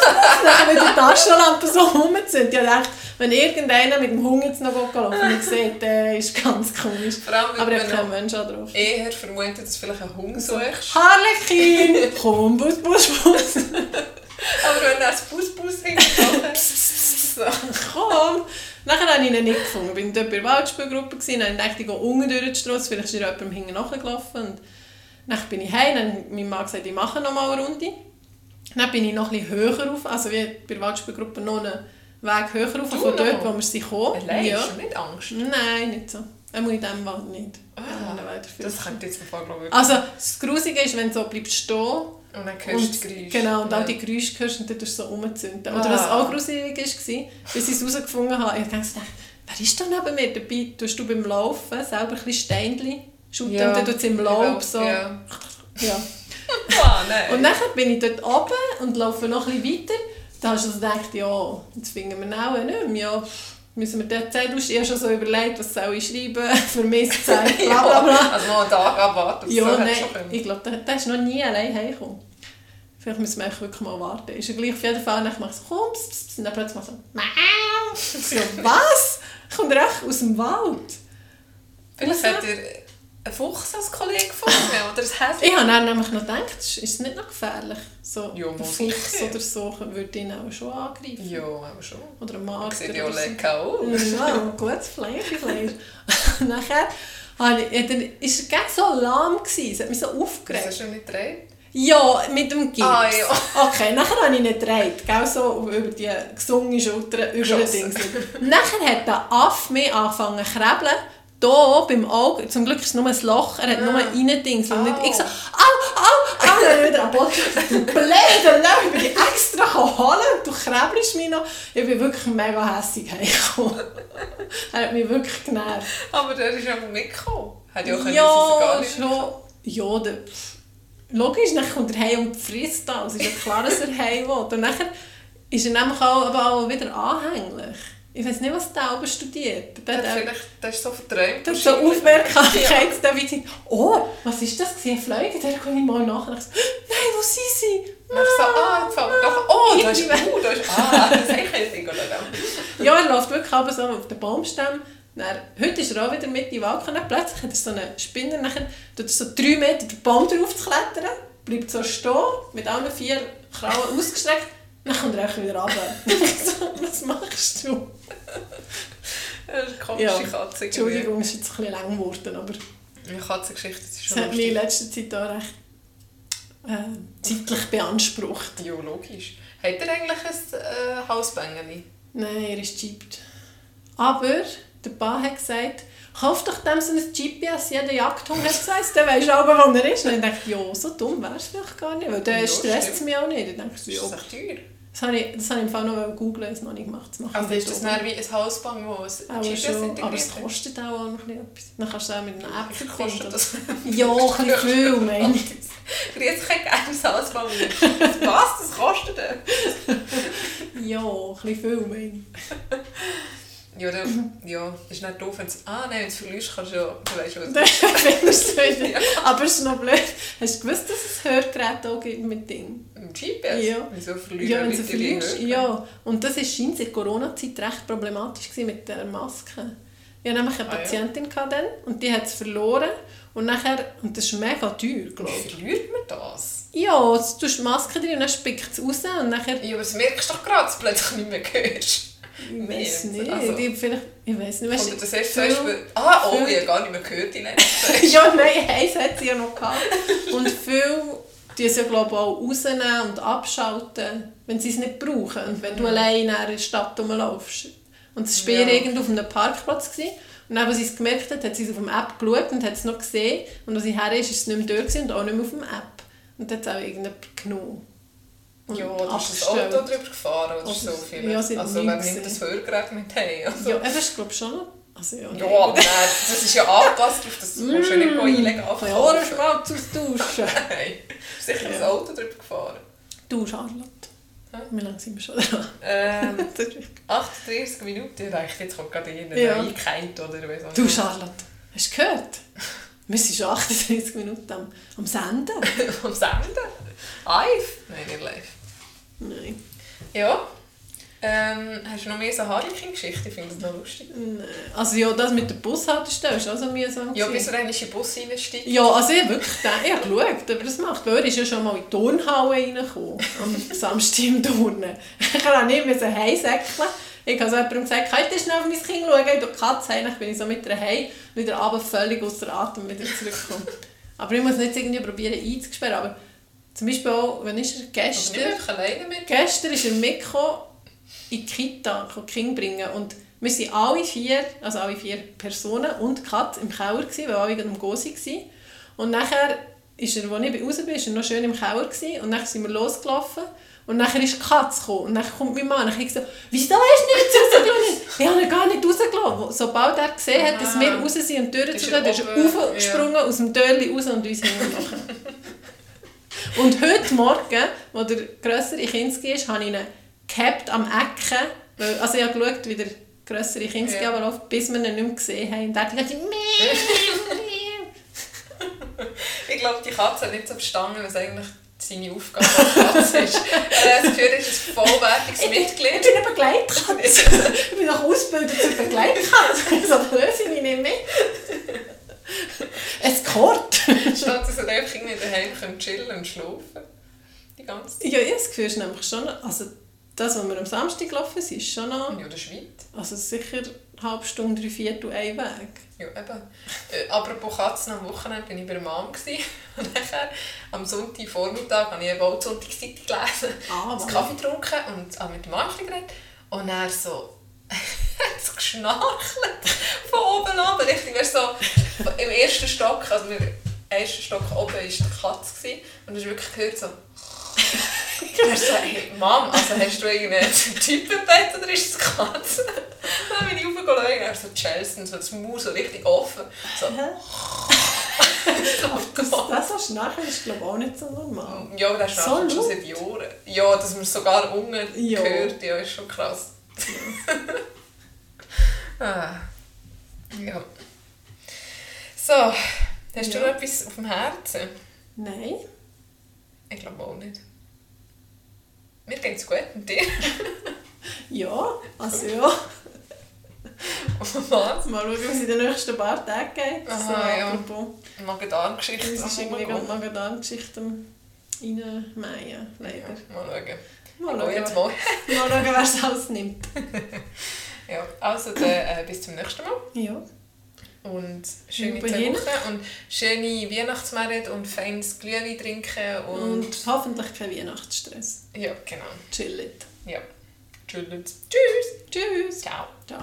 Dann mit der Taschenlampe so rumgezündet. Ich dachte, wenn irgendeiner mit dem Hund jetzt noch laufen ich sehe, der ist ganz komisch. Allem, Aber ich habe keinen Mensch auch drauf. eher vermutet, dass du vielleicht einen Hund suchst. Harlekin! Komm, Bus, Bus, Bus. Aber wenn du als Bus-Bus hingehst, so. Komm! Nachher habe ich ihn nicht gefunden. Ich war dort bei der Waldspielgruppe, dann dachte ich, gehe unten durch die Straße, vielleicht ist er jemandem hinten nachgelaufen. Und Dann bin ich heim, dann hat mein Mann gesagt, ich mache noch mal eine Runde. Dann bin ich noch ein bisschen höher auf, also wie bei der Waldspielgruppe noch einen Weg höher auf, Du von dort, noch? wo wir sind gekommen. Allein, Ja. hast du nicht Angst? Nein, nicht so. Einmal in diesem Wald nicht. Ah, dann. Das könnte jetzt glaube ich Also, das Grusige ist, wenn du so bleibst stehen Und dann hörst du und, das Geräusch. genau, und Ja. die Geräusche hörst und dann tust du so rumzünden. Oder Ah. was auch gruselig war, bis ich es herausgefunden habe, ich dachte, wer ist da neben mir? Dabei tust du beim Laufen selber ein bisschen Steinchen schütten Ja. und dann tut es im Laub so... Ja. Ja. Nein. Und dann bin ich dort oben und laufe noch ein bisschen weiter. Da hast du also gedacht, ja, jetzt finden wir ihn auch nicht mehr. Ja, müssen wir dort Zeit Ich habe schon so überlegt, was soll ich schreiben, vermisst Zeit, bla bla bla. Also noch einen Tag abwarten. Ja, so nein, ich glaube, der, der ist noch nie allein heimgekommen. Vielleicht müssen wir wirklich mal warten. Ist er gleich auf jeden Fall, dann mache ich so, komm, pss, pss, und dann plötzlich mal so, Miau. so, was? Kommt er echt aus dem Wald? Vielleicht hat er einen Fuchs als Kollege gefunden oder ein Häschen. Ich habe dann nämlich noch gedacht, ist es nicht noch gefährlich? So, Ja, ein Fuchs oder so würde ihn auch schon angreifen. Ja, aber schon. Oder ein Das Marker sieht ja lecker aus. Ja, gutes Fleisch, Fleisch. Nachher habe ich, ja, dann ist er so lahm gewesen, es hat mich so aufgeregt. hast du nicht gedreht? Ja, mit dem Gips. Ah, ja. Okay, nachher habe ich nicht gedreht, gell, so über die gesungene Schulter, über den. Dings. Nachher hat der Affe mich angefangen zu krabbeln, hier beim Auge, zum Glück ist es nur ein Loch, er hat nur rein Dings. Und nicht, ich so, au, au, au, dann wieder am Boden. Du blöder Löwe, ich bin dich extra holen du krabbelst mich noch. Ich bin wirklich mega hässig heimgekommen. er hat mich wirklich genervt. Aber der ist einfach mitgekommen. Hat ja auch Ja, gar nicht schon. Ja, der, logisch, dann kommt er heim und frisst alles. Ist ja klar, dass er heim will. Und nachher ist er nämlich auch, aber auch wieder anhänglich. Ich weiß nicht, was der oben studiert. Der, Der, der, vielleicht, der ist so verträumt. der hat so. Aufmerksamkeit, der wie gesagt, oh, was ist das? Sie fliegen, da kann ich mal nach. Und ich so, nein, wo sind sie? Dann ich so, ah, jetzt doch, oh, da ist, Irgendwie- uh, da ist, ah, das ist eigentlich ein? Ja, er läuft wirklich aber so auf den Baumstamm. Dann, heute ist er auch wieder mit in den Wald gekommen. Plötzlich hat er so einen Spinner. Dann tut er so drei Meter den Baum drauf zu klettern. Bleibt so stehen, mit allen vier Krauen ausgestreckt. Dann kommt er auch wieder runter. so, was machst du? Das eine komische Ja, Katze. Entschuldigung, es ist jetzt ein bisschen lang geworden, aber Ja, Katzengeschichte, das ist es schon hat mich in letzter Zeit auch recht äh, zeitlich beansprucht. Ja, logisch. Hat er eigentlich ein äh, Hausbängeli? Nein, er ist jeept. Aber der Paar hat gesagt, kauf doch dem so ein GPS, jeder Jagdhund hat gesagt, dann weisst du aber, wo er ist. Und ich dachte, ja, so dumm wäre es vielleicht gar nicht, weil dann Ja, stresst es mich auch nicht. Ich denke, Das ja, ist echt teuer. Das habe ich, das habe ich im Fall noch googeln, es noch nicht gemacht. Das Also ist das dann wie ein Hausbang, wo ein auch GPS schon, aber integriert es kostet auch noch ein bisschen etwas. Dann kannst du es auch mit einer App kostet das? Ja, ein bisschen viel, meine ich. Grüß dich, geiles Hausbang. Was? Das kostet denn? Ja, ein bisschen viel, meine ich. Ja, dann, ja, ist nicht doof, wenn du Ah, nein, wenn du es verlierst, kannst du ja... Du weißt was. Du. Ja. Aber es ist noch blöd. Hast du gewusst, dass es Hörgeräte auch gibt mit Ding? Im GPS? Ja. Wieso Ja, verlieren wenn du Leute verlierst. Ja, und das war scheint in Corona-Zeit recht problematisch gewesen mit der Maske. Ich hatte nämlich eine Ah, ja. Patientin gehabt dann, und die hat es verloren. Und nachher, und das ist mega teuer, glaube Wie ich. verliert man das? Ja, jetzt tust du die Maske drin und dann spickt es raus und nachher... Ja, aber das merkst du doch gerade, dass du plötzlich nicht mehr hörst. Ich weiß nicht, Also- die vielleicht... Ich weiß nicht, weißt Oder das erste viel- Beispiel... Ah, oh, viel- ich habe gar nicht mehr gehört Zeit. ja, nein, eins hat sie ja noch gehabt. Und viele die es ja glaube ich, auch rausnehmen und abschalten, wenn sie es nicht brauchen. Und wenn du allein in einer Stadt rumlaufst. Und das war Ja. irgendwo auf einem Parkplatz. Gewesen. Und dann, als sie es gemerkt hat, hat sie es auf der App geschaut und hat es noch gesehen. Und als sie her ist, ist es nicht mehr dort und auch nicht mehr auf der App. Und dann hat es auch irgendjemand genommen. Ja, du bist das. Auto drüber gefahren oder Also, so viel. ja, also nimmt gesehen. das Hörgerät mit heim? Also, Ja, er ist glaube ich schon. Also, ja, ja, aber nein, das ist ja angepasst auf das. Du kannst ja nicht illegal Von verkaufen. Ohrenschmalz austauschen. Nein, ist sicher das Ja. Auto drüber gefahren. du, Charlotte. Wie lange sind wir schon dran? Ähm, Das ist- 38 Minuten. Ich dachte, jetzt kommt gerade jemand Ja. eingekennt oder weiss Du, nicht. Charlotte, hast du gehört? Wir sind schon 38 Minuten am, am Senden. Am Senden? Live? Nein, nicht live. Nein. Ja. Ähm, hast du noch mehr so Harlequin-Geschichten? Ich finde das noch lustig. Nein. Also ja, das mit der Bushaltestelle ist auch so mühsam. Ja, bis er dann in den Bus reinsteigt. Ja, also ich habe wirklich ich habe geschaut, ob er das macht. Weil er ist ja schon mal in die Turnhalle reingekommen, am Samstag im Turnen. Ich kann auch nicht mehr heimsäckeln. Ich habe so jemandem gesagt, könnt ihr schnell auf mein Kind schauen? Ich die Katze heim. Bin ich so mit der Heim wieder runter, völlig außer Atem wieder zurückgekommen. Aber ich muss nicht irgendwie probieren einzusperren. Aber zum Beispiel auch, wenn ist er gestern... alleine mit. Gestern ist er mitgekommen in die Kita, die Kinder bringen. Und wir waren alle vier, also alle vier Personen und Katze im Keller, gewesen, weil alle am Gosi waren. Und nachher ist er, als ich raus bin, ist er noch schön im Keller gewesen. und dann sind wir losgelaufen. Und nachher ist die Katze gekommen. Und dann kommt mein Mann und ich gesagt, wieso hast du nicht rausgelassen? ich habe ihn gar nicht rausgelassen. Sobald er gesehen hat, dass wir raus sind und die Tür zu er ist er aufgesprungen aus dem Türli raus und uns hinterher. Und heute Morgen, als der grössere Kinski ist, habe ich ihn gehabt am Ecken. Weil, also ich habe geschaut, wie der grössere Kinski Ja. aber läuft, bis wir ihn nicht mehr gesehen haben. Und er hat gesagt, Ich glaube, die Katze hat nicht so verstanden, was eigentlich seine Aufgabe als Katze ist. Er hat das Gefühl, er ist ein vollwertiges Ich Mitglied. bin eine Begleitkatze. ich bin noch ausgebildet zur Begleitkatze. So löse ich mich nicht mehr. Escort. Statt dass er einfach irgendwie daheim können chillen und schlafen Die ganze Zeit. Ja, ich habe das Gefühl, es ist nämlich schon, also das, was wir am Samstag gelaufen sind, ist schon noch, Ja, das ist weit. also sicher eine halbe Stunde, drei Viertel, ein Weg. Ja, eben. Äh, apropos Katzen, am Wochenende war ich bei der Mom. Und nachher, am Sonntagvormittag, habe ich eben auch die Sonntagszeitung gelesen. Ah, einen Kaffee getrunken und habe mit dem bisschen geredet. Und er so... so geschnarchelt. Von oben ab. Richtig, weißt, so... Im ersten Stock, also im ersten Stock oben war die Katze. Und du hast wirklich gehört so... Er so, hey, Mom, also hast du irgendeinen Typ im Bett oder ist es Katze? Dann bin ich hochgeschaut und er so Chelsea, so das Maul so richtig offen. So, Das, das so schnarchen ist, glaube ich, auch nicht so normal. ja, aber schnarcht So schon seit Jahren. Ja, dass man es sogar unten Ja. hört, ja, ist schon krass. Ah. Ja. So, hast du Ja. noch etwas auf dem Herzen? Nein. Ich glaube auch nicht. Mir geht es gut mit dir. Ja, also ja. Was? Mal schauen, es in den nächsten paar Tagen geht. Aha, so, ja. apropos. Magen-Darm-Geschichte. Es ist irgendwie gerade Ja, Magen-Darm-Geschichte reinmähen, leider. mal schauen. Mal schauen, mal schauen, wer es alles nimmt. Ja, also dann, äh, bis zum nächsten Mal. Ja. Und schöne. Wochen und schöne Weihnachtsmärkte und feines Glühwein trinken und, Und hoffentlich kein Weihnachtsstress. ja, genau. Chillit. Ja. Tschüss. Tschüss. Tschüss. Ciao. Ciao.